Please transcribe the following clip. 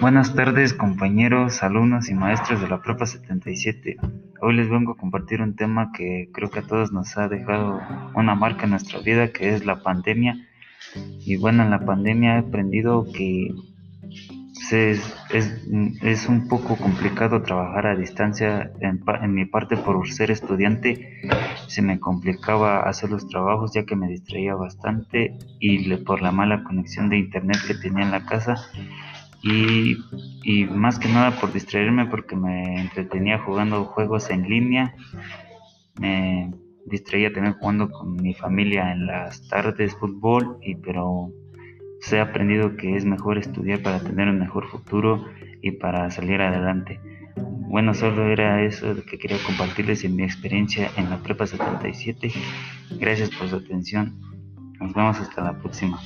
Buenas tardes compañeros, alumnos y maestros de la Prepa 77. Hoy les vengo a compartir un tema que creo que a todos nos ha dejado una marca en nuestra vida, que es la pandemia. Y bueno, en la pandemia he aprendido que es, es, un poco complicado trabajar a distancia. En, en mi parte, por ser estudiante, se me complicaba hacer los trabajos ya que me distraía bastante y por la mala conexión de internet que tenía en la casa y, y, más que nada por distraerme porque me entretenía jugando juegos en línea. Me distraía también jugando con mi familia en las tardes fútbol, y, pero se he aprendido que es mejor estudiar para tener un mejor futuro y para salir adelante. Bueno, solo era eso que quería compartirles en mi experiencia en la Prepa 77. Gracias por su atención. Nos vemos hasta la próxima.